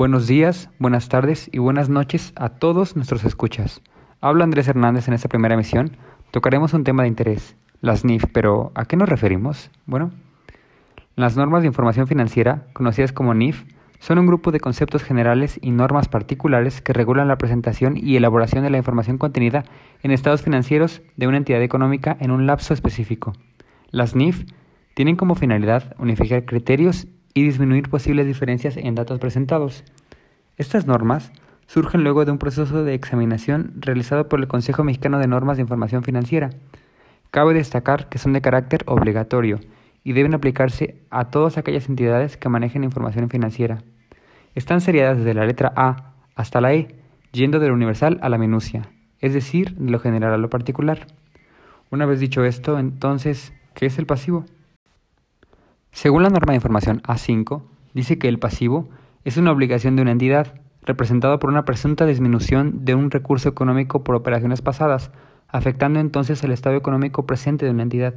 Buenos días, buenas tardes y buenas noches a todos nuestros escuchas. Habla Andrés Hernández en esta primera emisión. Tocaremos un tema de interés, las NIF, pero ¿a qué nos referimos? Bueno, las normas de información financiera, conocidas como NIF, son un grupo de conceptos generales y normas particulares que regulan la presentación y elaboración de la información contenida en estados financieros de una entidad económica en un lapso específico. Las NIF tienen como finalidad unificar criterios y disminuir posibles diferencias en datos presentados. Estas normas surgen luego de un proceso de examinación realizado por el Consejo Mexicano de Normas de Información Financiera. Cabe destacar que son de carácter obligatorio y deben aplicarse a todas aquellas entidades que manejen información financiera. Están seriadas desde la letra A hasta la E, yendo de lo universal a la minucia, es decir, de lo general a lo particular. Una vez dicho esto, entonces, ¿qué es el pasivo? Según la norma de información A5, dice que el pasivo es una obligación de una entidad, representado por una presunta disminución de un recurso económico por operaciones pasadas, afectando entonces el estado económico presente de una entidad.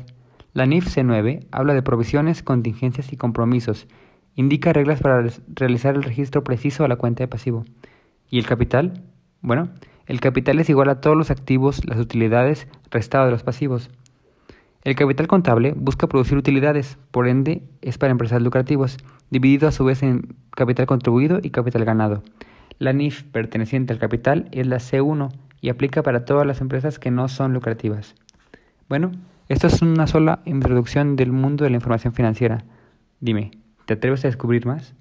La NIF C9 habla de provisiones, contingencias y compromisos, indica reglas para realizar el registro preciso a la cuenta de pasivo. ¿Y el capital? Bueno, el capital es igual a todos los activos, las utilidades, restado de los pasivos. El capital contable busca producir utilidades, por ende es para empresas lucrativos, dividido a su vez en capital contribuido y capital ganado. La NIF perteneciente al capital es la C1 y aplica para todas las empresas que no son lucrativas. Bueno, esto es una sola introducción del mundo de la información financiera. Dime, ¿te atreves a descubrir más?